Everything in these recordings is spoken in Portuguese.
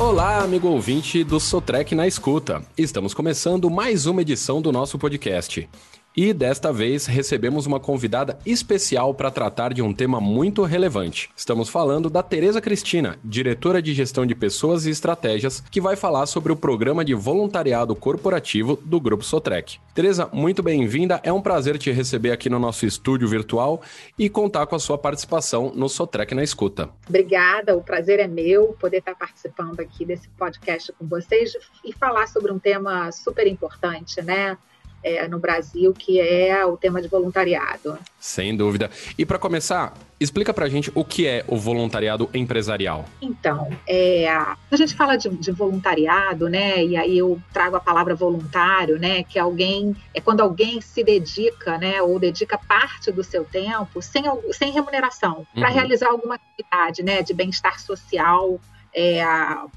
Olá, amigo ouvinte do Sotrec na Escuta. Estamos começando mais uma edição do nosso podcast. E desta vez recebemos uma convidada especial para tratar de um tema muito relevante. Estamos falando da Tereza Cristina, diretora de gestão de pessoas e estratégias, que vai falar sobre o programa de voluntariado corporativo do Grupo Sotrec. Tereza, muito bem-vinda. É um prazer te receber aqui no nosso estúdio virtual e contar com a sua participação no Sotrec na Escuta. Obrigada, o prazer é meu poder estar participando aqui desse podcast com vocês e falar sobre um tema super importante, né? É, no Brasil, que é o tema de voluntariado. Sem dúvida. E para começar, explica para a gente o que é o voluntariado empresarial. Então, é, a gente fala de, de, voluntariado, né? E aí eu trago a palavra voluntário, né? Que alguém é quando alguém se dedica, né? Ou dedica parte do seu tempo sem, sem remuneração para uhum. realizar alguma atividade, né? De bem-estar social é,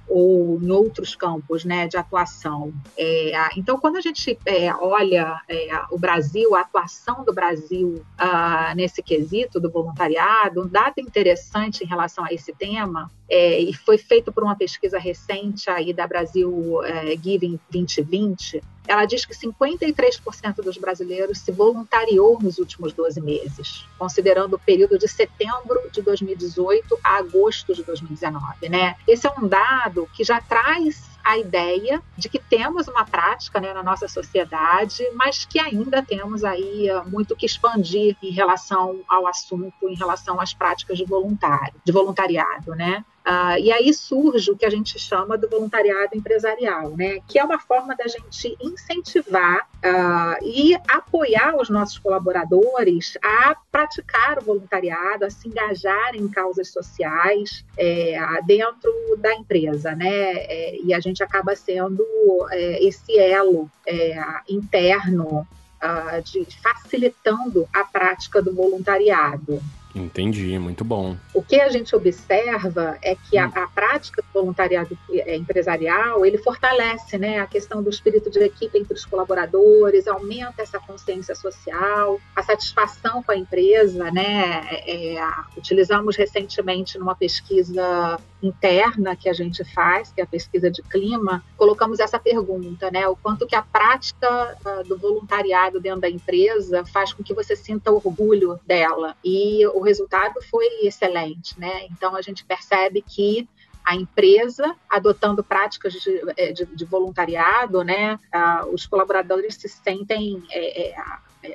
ou em outros campos né, de atuação. É, então, quando a gente é, olha é, o Brasil, a atuação do Brasil ah, nesse quesito do voluntariado, um dado interessante em relação a esse tema, é, e foi feito por uma pesquisa recente aí da Brasil é, Giving 2020, ela diz que 53% dos brasileiros se voluntariou nos últimos 12 meses, considerando o período de setembro de 2018 a agosto de 2019, né? Esse é um dado que já traz a ideia de que temos uma prática né, na nossa sociedade, mas que ainda temos aí eh, muito que expandir em relação ao assunto, em relação às práticas de voluntário, de voluntariado, né? Uh, e aí surge o que a gente chama do voluntariado empresarial, né? que é uma forma da gente incentivar uh, e apoiar os nossos colaboradores a praticar o voluntariado, a se engajar em causas sociais é, dentro da empresa. Né? É, e a gente acaba sendo é, esse elo é, interno uh, de facilitando a prática do voluntariado. Entendi, muito bom. O que a gente observa é que a, hum. a, prática do voluntariado é, empresarial, ele fortalece né, a questão do espírito de equipe entre os colaboradores, aumenta essa consciência social, a satisfação com a empresa. Né, é, utilizamos recentemente numa pesquisa interna que a gente faz, que é a pesquisa de clima, colocamos essa pergunta, né, o quanto que a prática uh, do voluntariado dentro da empresa faz com que você sinta orgulho dela. E o resultado foi excelente, né? Então a gente percebe que a empresa adotando práticas de, é, de, de voluntariado, né? Ah, os colaboradores se sentem é, é,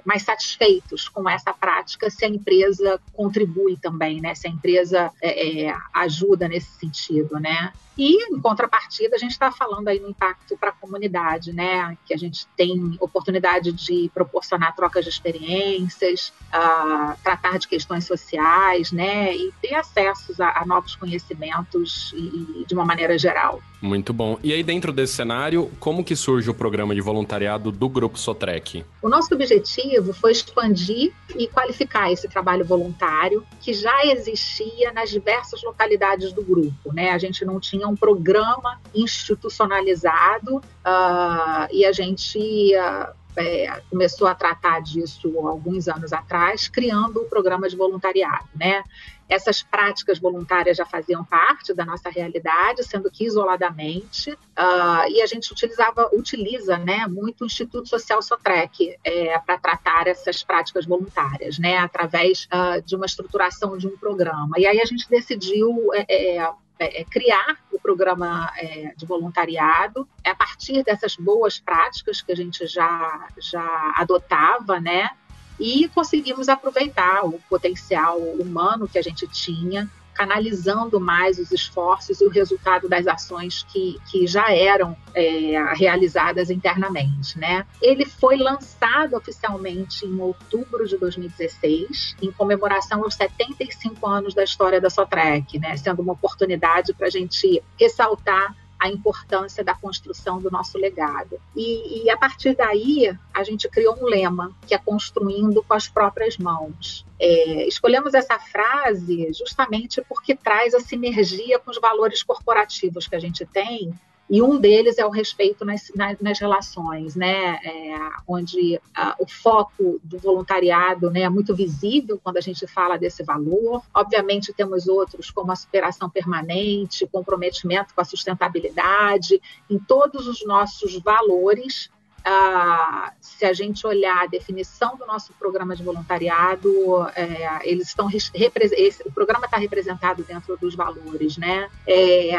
mais satisfeitos com essa prática se a empresa contribui também, né? Se a empresa é, é, ajuda nesse sentido, né? E, em contrapartida, a gente está falando aí no impacto para a comunidade, né? Que a gente tem oportunidade de proporcionar trocas de experiências, uh, tratar de questões sociais, né? E ter acessos a, a novos conhecimentos e, e, de uma maneira geral. Muito bom. E aí, dentro desse cenário, como que surge o programa de voluntariado do Grupo Sotrec? O nosso objetivo foi expandir e qualificar esse trabalho voluntário que já existia nas diversas localidades do grupo, né? A gente não tinha um programa institucionalizado uh, e a gente uh, é, começou a tratar disso alguns anos atrás, criando o programa de voluntariado, né? Essas práticas voluntárias já faziam parte da nossa realidade, sendo que isoladamente, uh, e a gente utilizava, utiliza, né, muito o Instituto Social Sotrec é, para tratar essas práticas voluntárias, né, através uh, de uma estruturação de um programa. E aí a gente decidiu é, é, é, criar o programa é, de voluntariado é a partir dessas boas práticas que a gente já, já adotava, né? E conseguimos aproveitar o potencial humano que a gente tinha canalizando mais os esforços e o resultado das ações que, que já eram é, realizadas internamente. Né? Ele foi lançado oficialmente em outubro de 2016, em comemoração aos 75 anos da história da Sotrec, né? sendo uma oportunidade para a gente ressaltar a importância da construção do nosso legado. E, e, a partir daí, a gente criou um lema, que é construindo com as próprias mãos. É, escolhemos essa frase justamente porque traz a sinergia com os valores corporativos que a gente tem E um deles é o respeito nas, nas, nas relações, né? É, onde uh, o foco do voluntariado né, é muito visível quando a gente fala desse valor. Obviamente, temos outros, como a superação permanente, comprometimento com a sustentabilidade, em todos os nossos valores. Uh, se a gente olhar a definição do nosso programa de voluntariado, é, eles estão esse, o programa está representado dentro dos valores, né? É,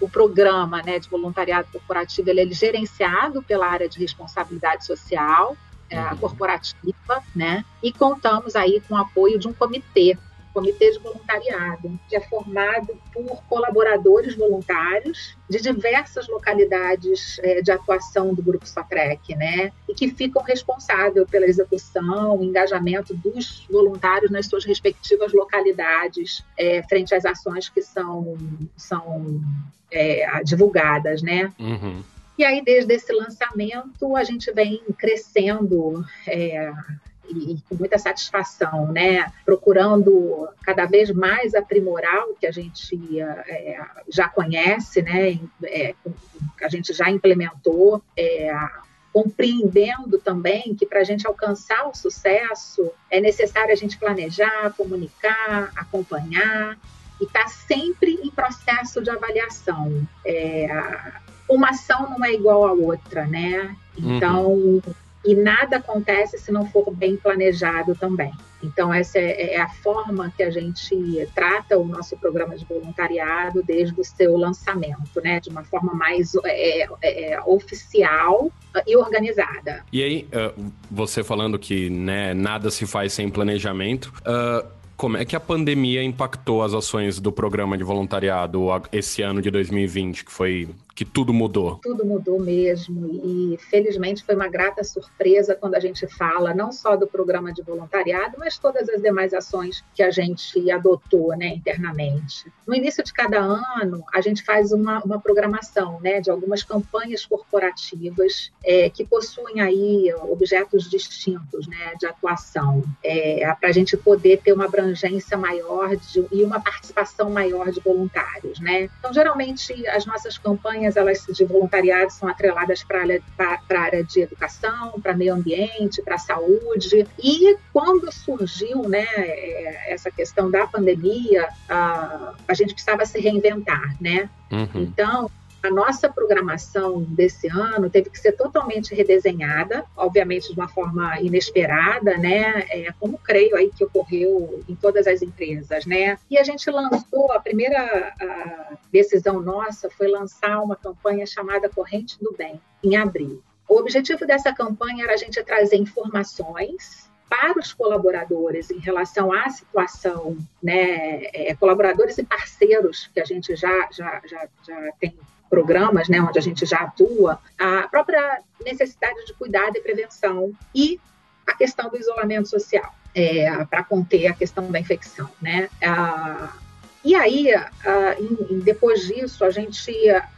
o programa né, de voluntariado corporativo ele é gerenciado pela área de responsabilidade social é, uhum. corporativa, né? E contamos aí com o apoio de um comitê, comitê de voluntariado, que é formado por colaboradores voluntários de diversas localidades é, de atuação do Grupo Sotrec, né? E que ficam responsáveis pela execução, engajamento dos voluntários nas suas respectivas localidades, é, frente às ações que são, são é, divulgadas, né? Uhum. E aí, desde esse lançamento, a gente vem crescendo é, e, e, com muita satisfação, né? Procurando cada vez mais aprimorar o que a gente é, já conhece, né? É, a gente já implementou. É, compreendendo também que para a gente alcançar o sucesso é necessário a gente planejar, comunicar, acompanhar e estar tá sempre em processo de avaliação. É, uma ação não é igual à outra, né? Então, uhum. E nada acontece se não for bem planejado também. Então, essa é, é, a forma que a gente trata o nosso programa de voluntariado desde o seu lançamento, né? De uma forma mais é, é, é oficial e organizada. E aí, você falando que né, nada se faz sem planejamento, uh como é que a pandemia impactou as ações do programa de voluntariado esse ano de 2020, que foi que tudo mudou? Tudo mudou mesmo e felizmente foi uma grata surpresa quando a gente fala não só do programa de voluntariado, mas todas as demais ações que a gente adotou, né, internamente. No início de cada ano a gente faz uma, uma programação, né, de algumas campanhas corporativas é, que possuem aí objetos distintos, né, de atuação, é, para a gente poder ter uma abrangência maior de, e uma participação maior de voluntários, né. Então geralmente as nossas campanhas campanhas elas de voluntariado são atreladas para a área de educação, para meio ambiente, para saúde. E quando surgiu né, é, essa questão da pandemia, a, a gente precisava se reinventar, né? Uhum. Então, a nossa programação desse ano teve que ser totalmente redesenhada, obviamente de uma forma inesperada, né? É, como creio aí que ocorreu em todas as empresas, né? E a gente lançou, a primeira a decisão nossa foi lançar uma campanha chamada Corrente do Bem, em abril. O objetivo dessa campanha era a gente trazer informações para os colaboradores em relação à situação, né, é, colaboradores e parceiros que a gente já, já, já, já tem programas, né, onde a gente já atua, a própria necessidade de cuidado e prevenção e a questão do isolamento social, é, para conter a questão da infecção, né? E aí, em, depois disso, a gente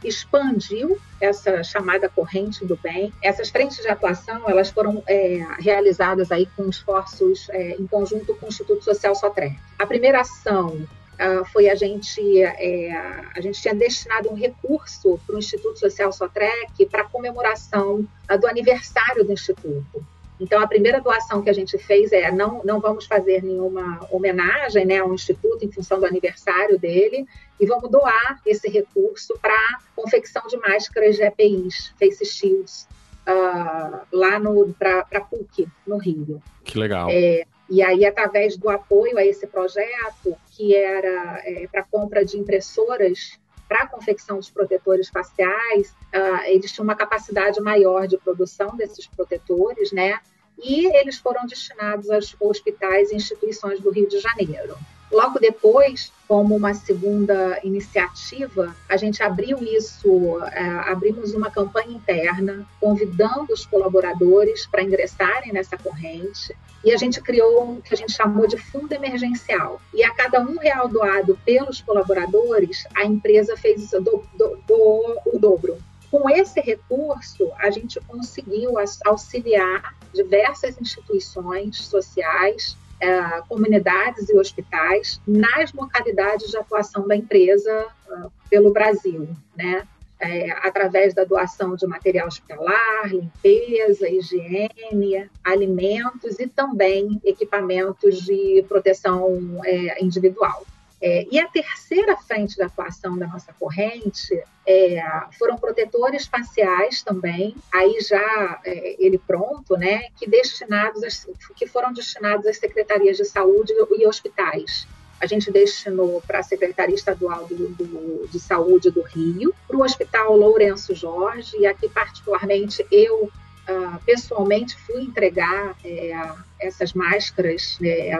expandiu essa chamada corrente do bem. Essas frentes de atuação, elas foram é, realizadas aí com esforços é, em conjunto com o Instituto Social Sotré. A primeira ação uh, foi a gente, é, a gente tinha destinado um recurso para o Instituto Social Sotrec para comemoração uh, do aniversário do Instituto. Então, a primeira doação que a gente fez é não, não vamos fazer nenhuma homenagem né, ao Instituto em função do aniversário dele e vamos doar esse recurso para confecção de máscaras de EPIs, face shields, uh, lá para a PUC, no Rio. Que legal. É, e aí, através do apoio a esse projeto, que era é, para compra de impressoras para a confecção dos protetores faciais, uh, eles tinham uma capacidade maior de produção desses protetores, né? E eles foram destinados aos hospitais e instituições do Rio de Janeiro. Logo depois, como uma segunda iniciativa, a gente abriu isso, é, abrimos uma campanha interna, convidando os colaboradores para ingressarem nessa corrente. E a gente criou o que a gente chamou de fundo emergencial. E a cada um real doado pelos colaboradores, a empresa fez do, do, do, o dobro. Com esse recurso, a gente conseguiu auxiliar diversas instituições sociais é, comunidades e hospitais nas localidades de atuação da empresa uh, pelo Brasil, né? é, através da doação de material hospitalar, limpeza, higiene, alimentos e também equipamentos de proteção é, individual. É, e a terceira frente de atuação da nossa corrente é, foram protetores faciais também, aí já é, ele pronto, né, que destinados, que foram destinados às secretarias de saúde e hospitais. A gente destinou para a Secretaria Estadual do, do, de Saúde do Rio, para o Hospital Lourenço Jorge, e aqui, particularmente, eu uh, pessoalmente fui entregar é, essas máscaras é,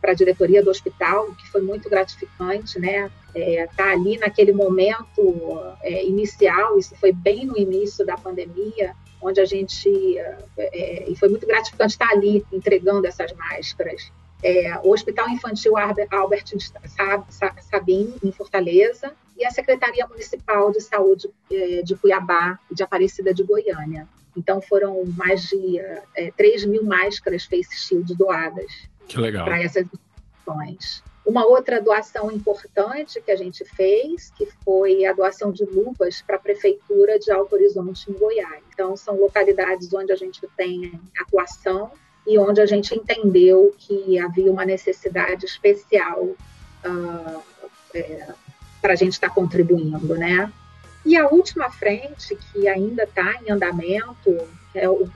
para a diretoria do hospital, que foi muito gratificante, né? É, tá ali naquele momento é, inicial, isso foi bem no início da pandemia, onde a gente é, e foi muito gratificante estar ali entregando essas máscaras é, o Hospital Infantil Albert Sabin, em Fortaleza, e a Secretaria Municipal de Saúde é, de Cuiabá e de Aparecida de Goiânia. Então, foram mais de é, 3 mil máscaras face shield doadas para essas instituições. Uma outra doação importante que a gente fez, que foi a doação de luvas para a Prefeitura de Alto Horizonte, em Goiás. Então, são localidades onde a gente tem atuação e onde a gente entendeu que havia uma necessidade especial uh, é, para a gente estar tá contribuindo, né? E a última frente, que ainda está em andamento, é, o,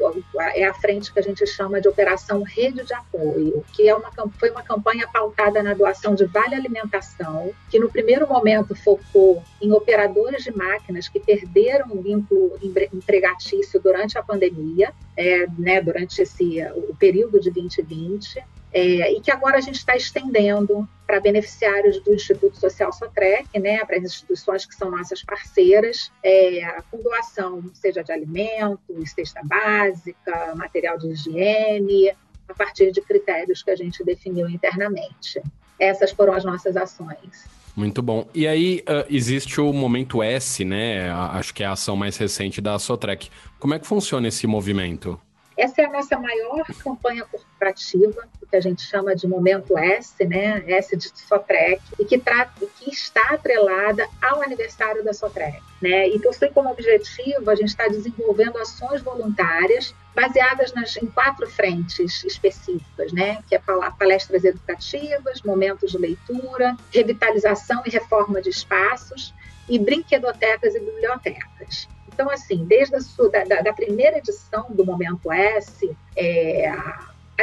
é, a frente que a gente chama de Operação Rede de Apoio, que é uma, foi uma campanha pautada na doação de vale alimentação, que no primeiro momento focou em operadores de máquinas que perderam o vínculo empregatício durante a pandemia, é, né, durante esse, o período de 2020, é, e que agora a gente está estendendo para beneficiários do Instituto Social Sotrec, né, para as instituições que são nossas parceiras, é, com doação, seja de alimentos, cesta básica, material de higiene, a partir de critérios que a gente definiu internamente. Essas foram as nossas ações. Muito bom. E aí uh, existe o Momento S, né? Acho que é a ação mais recente da Sotrec. Como é que funciona esse movimento? Essa é a nossa maior campanha corporativa, que a gente chama de Momento S, né? S de Sotrec, e que, trata, que está atrelada ao aniversário da Sotrec. Né? E possui como objetivo a gente está desenvolvendo ações voluntárias baseadas nas, em quatro frentes específicas, né? que é palestras educativas, momentos de leitura, revitalização e reforma de espaços, e brinquedotecas e bibliotecas. Então, assim, desde a sua, da, da, primeira edição do Momento S, é,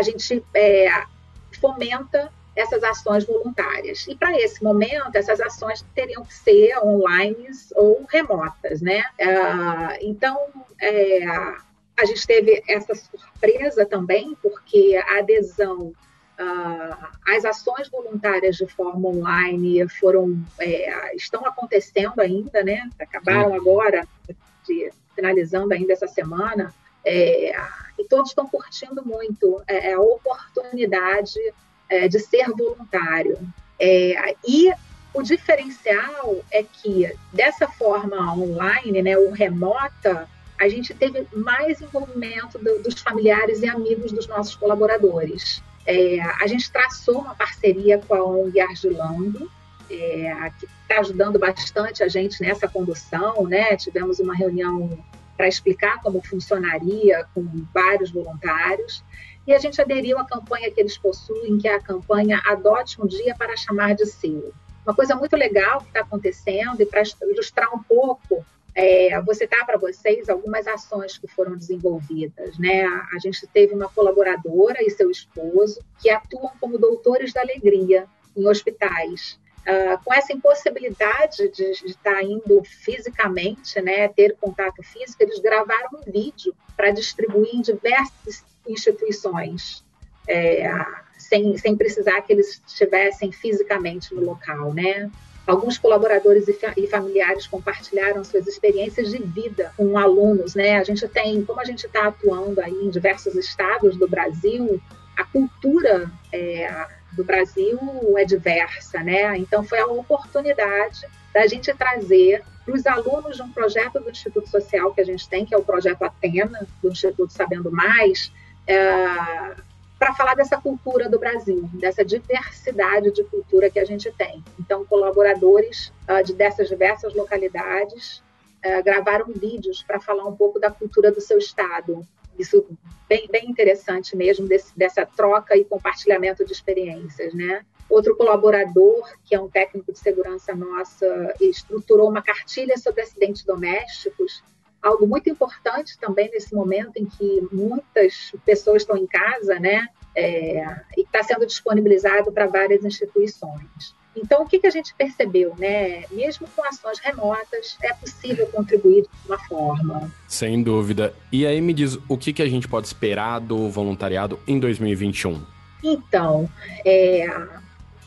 gente é, fomenta essas ações voluntárias. E para esse momento, essas ações teriam que ser online ou remotas, né? É, então, é, a gente teve essa surpresa também, porque a adesão Uh, as ações voluntárias de forma online foram é, estão acontecendo ainda, né? Acabaram agora, de, finalizando ainda essa semana, é, e todos estão curtindo muito é, a oportunidade é, de ser voluntário. É, e o diferencial é que dessa forma online, né, ou remota, a gente teve mais envolvimento do, dos familiares e amigos dos nossos colaboradores. É, a gente traçou uma parceria com a ONG Argilando, é, que está ajudando bastante a gente nessa condução, né? Tivemos uma reunião para explicar como funcionaria com vários voluntários e a gente aderiu à campanha que eles possuem, que é a campanha Adote um Dia para Chamar de Seu. Uma coisa muito legal que está acontecendo e para ilustrar um pouco é, vou citar para vocês algumas ações que foram desenvolvidas. Né? A gente teve uma colaboradora e seu esposo que atuam como doutores da alegria em hospitais. Uh, com essa impossibilidade de, de estar tá indo fisicamente, né, ter contato físico, eles gravaram um vídeo para distribuir em diversas instituições, é, sem, sem precisar que eles estivessem fisicamente no local, né? Alguns colaboradores e, familiares compartilharam suas experiências de vida com alunos, né? A gente tem, como a gente está atuando aí em diversos estados do Brasil, a cultura é, do Brasil é diversa, né? Então foi a oportunidade da gente trazer para os alunos de um projeto do Instituto Social que a gente tem, que é o projeto Atena, do Instituto Sabendo Mais, é, para falar dessa cultura do Brasil, dessa diversidade de cultura que a gente tem. Então, colaboradores uh, de dessas diversas localidades uh, gravaram vídeos para falar um pouco da cultura do seu estado. Isso bem, bem interessante mesmo, desse, dessa troca e compartilhamento de experiências, né? Outro colaborador, que é um técnico de segurança nossa, estruturou uma cartilha sobre acidentes domésticos, algo muito importante também nesse momento em que muitas pessoas estão em casa, né? É, e está sendo disponibilizado para várias instituições. Então, o que, que a gente percebeu, né? Mesmo com ações remotas, é possível contribuir de uma forma. Sem dúvida. E aí me diz, o que, que a gente pode esperar do voluntariado em 2021? Então, é,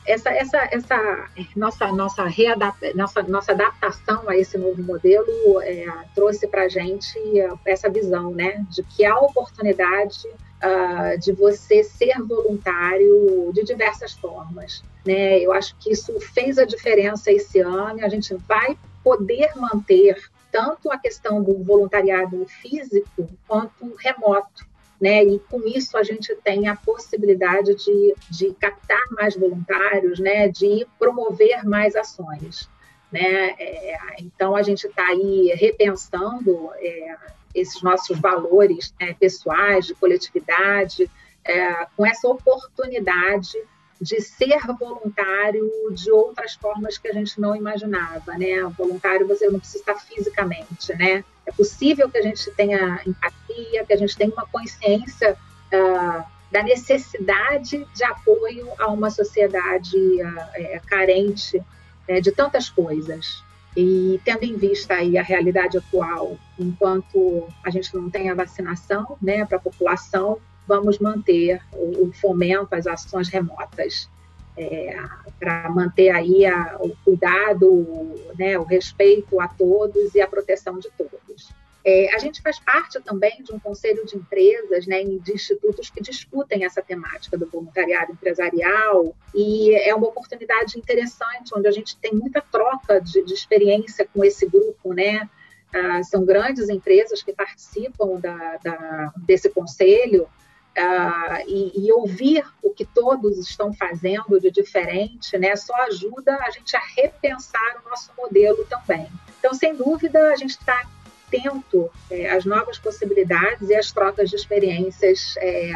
essa, essa, essa nossa, nossa, readapta, nossa, nossa adaptação a esse novo modelo é, trouxe para a gente essa visão né, de que há oportunidade uh, de você ser voluntário de diversas formas. Né? Eu acho que isso fez a diferença esse ano e a gente vai poder manter tanto a questão do voluntariado físico quanto remoto né? E com isso a gente tem a possibilidade de, de captar mais voluntários, né? De promover mais ações, né? É, então a gente está aí repensando é, esses nossos valores né, pessoais de coletividade, é, com essa oportunidade de ser voluntário de outras formas que a gente não imaginava, né? Voluntário você não precisa estar fisicamente, né? É possível que a gente tenha empatia, que a gente tenha uma consciência uh, da necessidade de apoio a uma sociedade uh, carente uh, de tantas coisas. E tendo em vista aí a realidade atual, enquanto a gente não tem a vacinação, né, para a população, vamos manter o, o fomento às ações remotas. É, para manter aí a, o cuidado, né, o respeito a todos e a proteção de todos. É, a gente faz parte também de um conselho de empresas, né, de institutos que discutem essa temática do voluntariado empresarial e é uma oportunidade interessante onde a gente tem muita troca de, de experiência com esse grupo, né? Ah, são grandes empresas que participam da, da, desse conselho Uh, e, e, ouvir o que todos estão fazendo de diferente, né, só ajuda a gente a repensar o nosso modelo também. Então, sem dúvida, a gente está atento é, às novas possibilidades e às trocas de experiências é,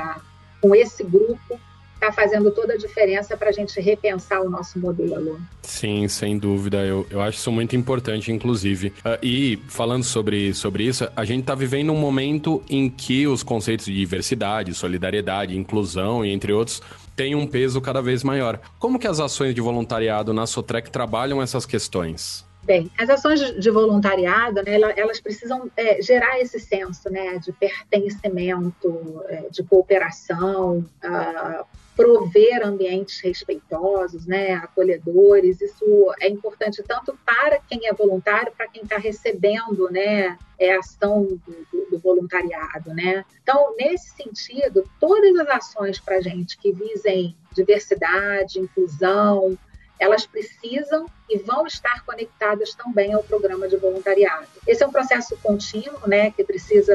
com esse grupo está fazendo toda a diferença para a gente repensar o nosso modelo. Sim, sem dúvida. Eu, eu acho isso muito importante, inclusive. Uh, e falando sobre, sobre isso, a gente está vivendo um momento em que os conceitos de diversidade, solidariedade, inclusão e entre outros têm um peso cada vez maior. Como que as ações de voluntariado na Sotrec trabalham essas questões? Bem, as ações de voluntariado, né, elas precisam é, gerar esse senso né, de pertencimento, é, de cooperação, uh, prover ambientes respeitosos, né, acolhedores. Isso é importante tanto para quem é voluntário, para quem está recebendo, né, é a ação do, do, voluntariado, né. Então, nesse sentido, todas as ações para a gente que visem diversidade, inclusão, elas precisam e vão estar conectadas também ao programa de voluntariado. Esse é um processo contínuo, né, que precisa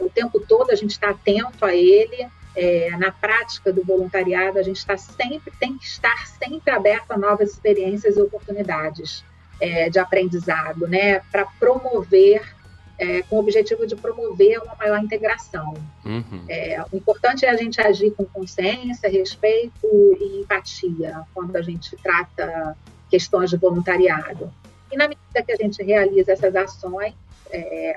o tempo todo a gente estar tá atento a ele, é, na prática do voluntariado, a gente está sempre, tem que estar sempre aberto a novas experiências e oportunidades é, de aprendizado, né, para promover, é, com o objetivo de promover uma maior integração. Uhum. É, o importante é a gente agir com consciência, respeito e empatia quando a gente trata questões de voluntariado. E na medida que a gente realiza essas ações, é,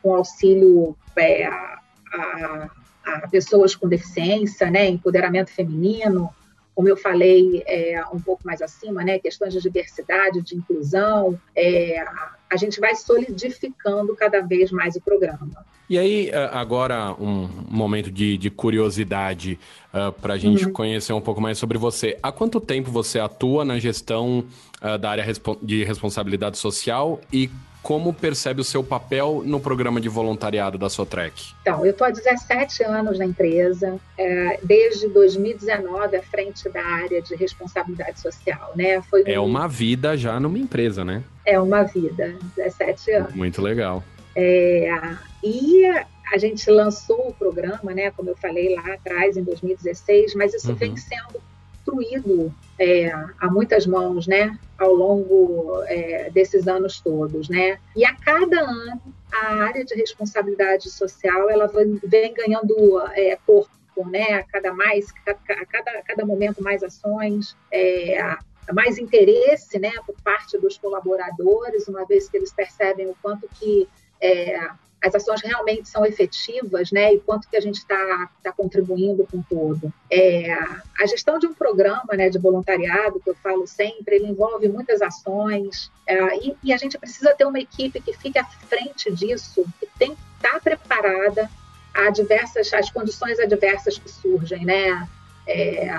com auxílio é, a, a a pessoas com deficiência, né, empoderamento feminino, como eu falei é, um pouco mais acima, né, questões de diversidade, de inclusão, é, a gente vai solidificando cada vez mais o programa. E aí, agora, um momento de, de curiosidade uh, para a gente uhum. conhecer um pouco mais sobre você. Há quanto tempo você atua na gestão uh, da área de responsabilidade social e como percebe o seu papel no programa de voluntariado da Sotrec? Então, eu estou há 17 anos na empresa, é, desde 2019 à frente da área de responsabilidade social, né? Foi é uma vida já numa empresa, né? É uma vida, 17 anos. Muito legal. É, e a gente lançou o programa, né? Como eu falei lá atrás, em 2016, mas isso uhum. vem sendo construído é, a muitas mãos, né, ao longo é, desses anos todos, né? E a cada ano a área de responsabilidade social ela vem, ganhando é, corpo, né? A cada mais, a cada, a cada momento mais ações, é, mais interesse, né, por parte dos colaboradores, uma vez que eles percebem o quanto que é, as ações realmente são efetivas, né, e quanto que a gente está tá contribuindo com todo. É, a gestão de um programa, né, de voluntariado, que eu falo sempre, ele envolve muitas ações, é, e, e, a gente precisa ter uma equipe que fique à frente disso, que tem que estar tá preparada a diversas, as condições adversas que surgem, né, é,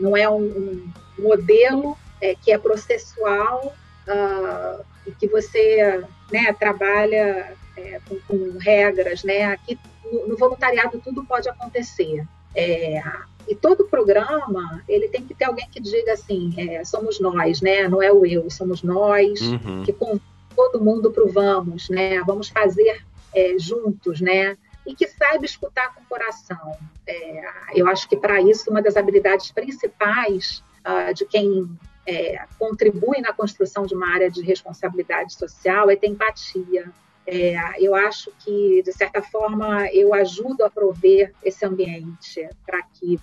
não é um, um modelo é, que é processual uh, e que você né, trabalha é, com, com, regras, né? Aqui no, no, voluntariado tudo pode acontecer. É, e todo programa ele tem que ter alguém que diga assim, é, somos nós, né? Não é o eu, somos nós uhum. que com todo mundo provamos, né? Vamos fazer é, juntos, né? E que saiba escutar com o coração. É, eu acho que para isso uma das habilidades principais uh, de quem é, contribui na construção de uma área de responsabilidade social é ter empatia, é, eu acho que, de certa forma, eu ajudo a prover esse ambiente para que,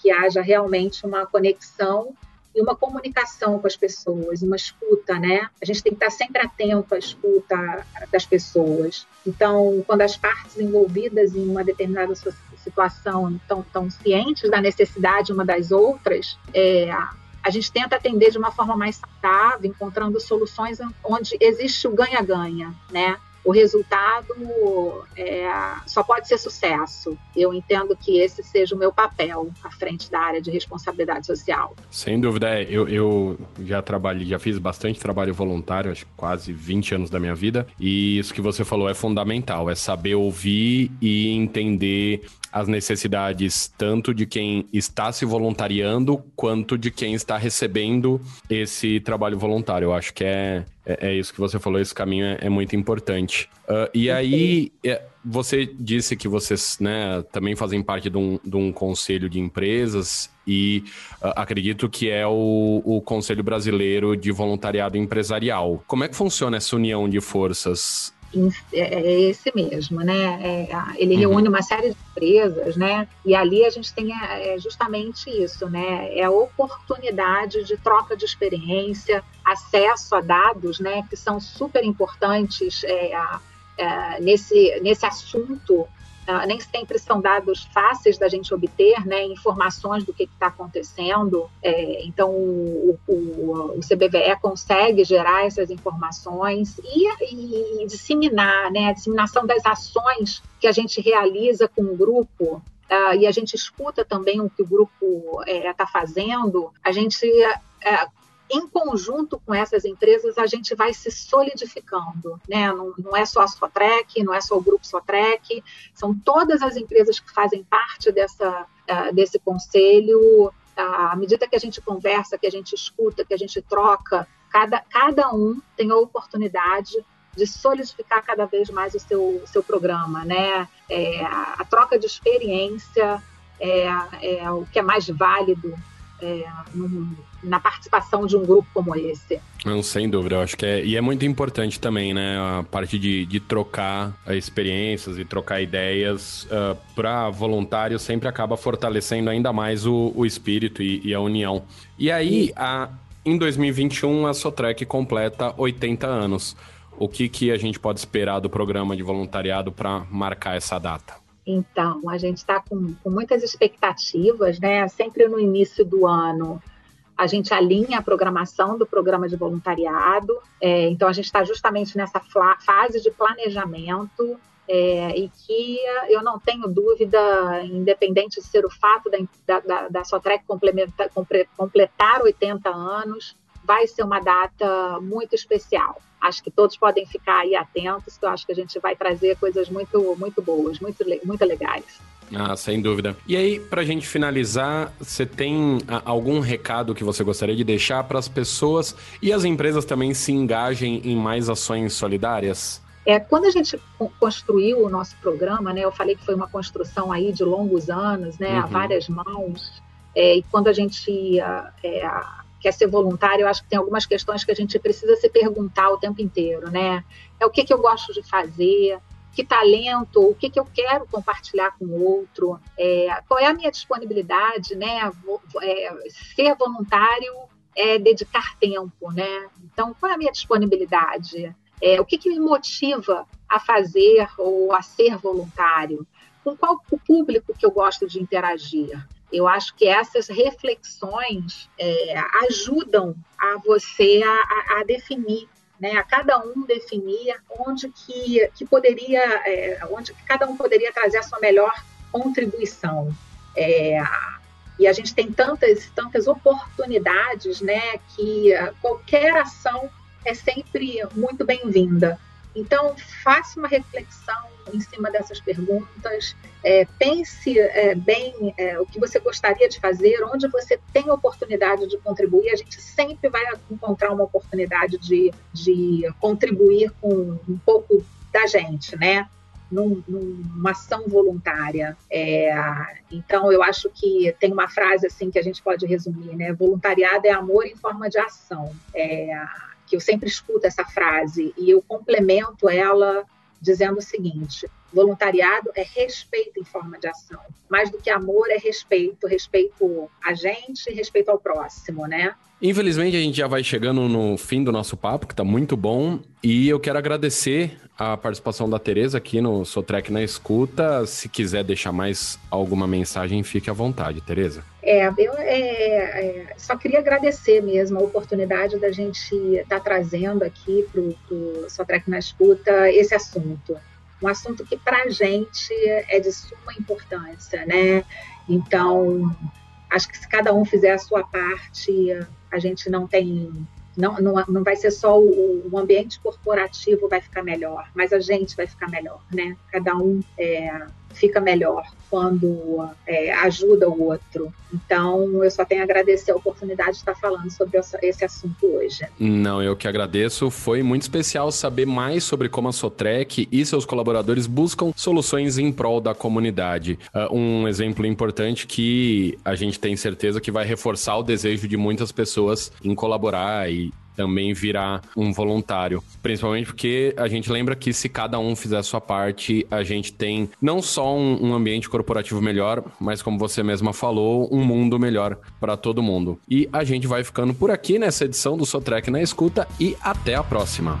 que haja realmente uma conexão e uma comunicação com as pessoas, uma escuta, né? A gente tem que estar sempre atento à escuta das pessoas. Então, quando as partes envolvidas em uma determinada situação estão, estão cientes da necessidade uma das outras, é, a gente tenta atender de uma forma mais saudável, encontrando soluções onde existe o ganha-ganha, né? O resultado é, só pode ser sucesso. Eu entendo que esse seja o meu papel à frente da área de responsabilidade social. Sem dúvida, é, eu, eu já trabalhei, já fiz bastante trabalho voluntário, acho que quase 20 anos da minha vida, e isso que você falou é fundamental, é saber ouvir e entender as necessidades tanto de quem está se voluntariando quanto de quem está recebendo esse trabalho voluntário. Eu acho que é, é, é isso que você falou, esse caminho é, é muito importante. Uh, e aí, é, você disse que vocês né, também fazem parte de um, de um conselho de empresas e uh, acredito que é o, o Conselho Brasileiro de Voluntariado Empresarial. Como é que funciona essa união de forças é, é esse mesmo, né? É, ele uhum. reúne uma série de empresas, né? E ali a gente tem é, justamente isso, né? É a oportunidade de troca de experiência, acesso a dados, né? Que são super importantes é, é, nesse, nesse assunto nem sempre são dados fáceis da gente obter, né, informações do que está acontecendo. É, então, o, o, o, CBVE consegue gerar essas informações e, e, disseminar, né, a disseminação das ações que a gente realiza com o grupo. Uh, e a gente escuta também o que o grupo está é, fazendo, a gente é, em conjunto com essas empresas, a gente vai se solidificando, né? Não, não é só a Sotrec, não é só o grupo Sotrec, são todas as empresas que fazem parte dessa, uh, desse conselho. À medida que a gente conversa, que a gente escuta, que a gente troca, cada, cada um tem a oportunidade de solidificar cada vez mais o seu, seu programa, né? É, a troca de experiência é, é o que é mais válido é, na participação de um grupo como esse. Não, sem dúvida, eu acho que é. E é muito importante também, né? A parte de, de trocar experiências e trocar ideias uh, ah, para voluntário sempre acaba fortalecendo ainda mais o, o espírito e, e, a união. E aí, a, em 2021, a Sotrec completa 80 anos. O que, que a gente pode esperar do programa de voluntariado para marcar essa data? Então, a gente está com, com, muitas expectativas, né? Sempre no início do ano, a gente alinha a programação do programa de voluntariado. É, então, a gente está justamente nessa fase de planejamento. É, e que eu não tenho dúvida, independente de ser o fato da, da, da Sotrec completar 80 anos, vai ser uma data muito especial. Acho que todos podem ficar aí atentos, que eu acho que a gente vai trazer coisas muito, muito boas, muito, muito legais. Ah, sem dúvida. E aí, para a gente finalizar, você tem ah, algum recado que você gostaria de deixar para as pessoas e as empresas também se engajem em mais ações solidárias? É, quando a gente construiu o nosso programa, né, eu falei que foi uma construção aí de longos anos, né, uhum. a várias mãos, É, e quando a gente é, quer ser voluntário, eu acho que tem algumas questões que a gente precisa se perguntar o tempo inteiro, né? É o que, que eu gosto de fazer, que talento, o que, que eu quero compartilhar com o outro, é, qual é a minha disponibilidade, né? É, ser voluntário é dedicar tempo, né? Então, qual é a minha disponibilidade? É, o que, que me motiva a fazer ou a ser voluntário? Com qual o público que eu gosto de interagir? Eu acho que essas reflexões é, ajudam a você a, a, a definir né, a cada um definir onde que, que poderia, é, onde que cada um poderia trazer a sua melhor contribuição. É, e a gente tem tantas, tantas oportunidades, né, que qualquer ação é sempre muito bem-vinda. Então, faça uma reflexão em cima dessas perguntas, é, pense é, bem é, o que você gostaria de fazer, onde você tem oportunidade de contribuir. A gente sempre vai encontrar uma oportunidade de, de contribuir com um pouco da gente, né? Num, numa ação voluntária. É, então, eu acho que tem uma frase assim que a gente pode resumir, né? Voluntariado é amor em forma de ação. É, que eu sempre escuto essa frase e eu complemento ela dizendo o seguinte: voluntariado é respeito em forma de ação. Mais do que amor é respeito, respeito a gente respeito ao próximo, né? Infelizmente a gente já vai chegando no fim do nosso papo, que está muito bom, e eu quero agradecer a participação da Tereza aqui no Sotrec na Escuta. Se quiser deixar mais alguma mensagem, fique à vontade, Tereza. É, eu é, é, só queria agradecer mesmo a oportunidade da gente estar tá trazendo aqui para o Sotrec na Escuta esse assunto. Um assunto que para a gente é de suma importância, né? Então, acho que se cada um fizer a sua parte, a gente não tem não, não, não vai ser só o, o, ambiente corporativo vai ficar melhor, mas a gente vai ficar melhor, né? Cada um é, fica melhor quando é, ajuda o outro. Então, eu só tenho a agradecer a oportunidade de estar falando sobre esse assunto hoje. Não, eu que agradeço. Foi muito especial saber mais sobre como a Sotrec e seus colaboradores buscam soluções em prol da comunidade. Uh, um exemplo importante que a gente tem certeza que vai reforçar o desejo de muitas pessoas em colaborar e também virar um voluntário. Principalmente porque a gente lembra que se cada um fizer a sua parte, a gente tem não só um, um ambiente corporativo melhor, mas como você mesma falou, um mundo melhor para todo mundo. E a gente vai ficando por aqui nessa edição do Sotrek na Escuta e até a próxima.